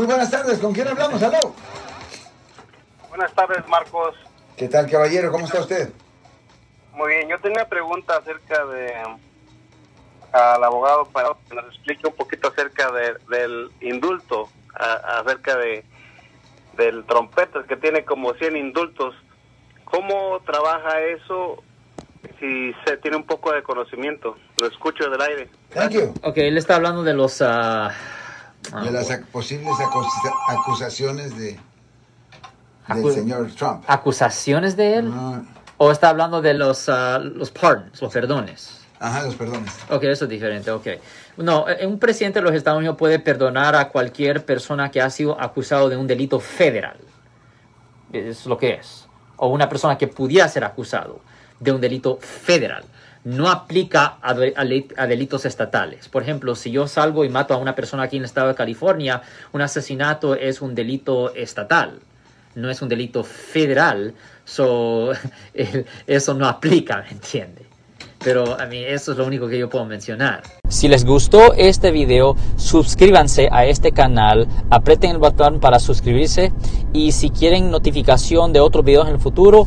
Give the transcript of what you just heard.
Muy buenas tardes, ¿con quién hablamos? Aló. Buenas tardes, Marcos. ¿Qué tal, caballero? ¿Cómo está usted? Muy bien, yo tenía una pregunta acerca de al abogado para que nos explique un poquito acerca de, del indulto, a- acerca de del trompetas que tiene como 100 indultos. ¿Cómo trabaja eso si se tiene un poco de conocimiento? Lo escucho del aire. Thank you. Ok, él está hablando de los... ah, ah, De las posibles acusa- acusaciones de del Acu- señor Trump. ¿Acusaciones de él? ¿O está hablando de los, ah, los pardons, los perdones? ajá, los perdones. Ok, eso es diferente, ok. No, eh, un presidente de los Estados Unidos puede perdonar a cualquier persona que ha sido acusado de un delito federal. Es lo que es. O una persona que pudiera ser acusado de un delito federal. No aplica a, delitos estatales. Por ejemplo, si yo salgo y mato a una persona aquí en el estado de California, un asesinato es un delito estatal. No es un delito federal. So, eso no aplica, ¿me entiende? Pero a mí eso es lo único que yo puedo mencionar. Si les gustó este video, suscríbanse a este canal, aprieten el botón para suscribirse y si quieren notificación de otros videos en el futuro,